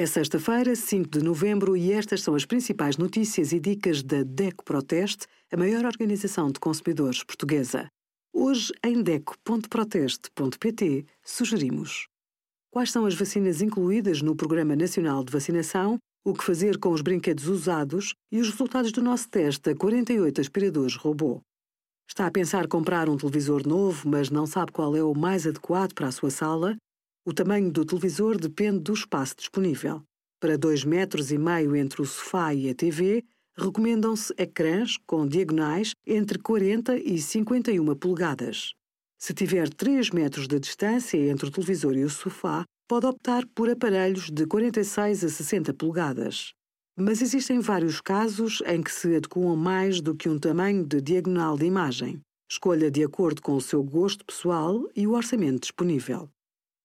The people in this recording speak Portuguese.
É sexta-feira, 5 de novembro, e estas são as principais notícias e dicas da DECO Proteste, a maior organização de consumidores portuguesa. Hoje, em DECO.proteste.pt, sugerimos quais são as vacinas incluídas no Programa Nacional de Vacinação, o que fazer com os brinquedos usados e os resultados do nosso teste a 48 aspiradores robô. Está a pensar comprar um televisor novo, mas não sabe qual é o mais adequado para a sua sala? O tamanho do televisor depende do espaço disponível. Para 2,5 metros e meio entre o sofá e a TV, recomendam-se ecrãs com diagonais entre 40 e 51 polegadas. Se tiver 3 metros de distância entre o televisor e o sofá, pode optar por aparelhos de 46 a 60 polegadas. Mas existem vários casos em que se adequam mais do que um tamanho de diagonal de imagem. Escolha de acordo com o seu gosto pessoal e o orçamento disponível.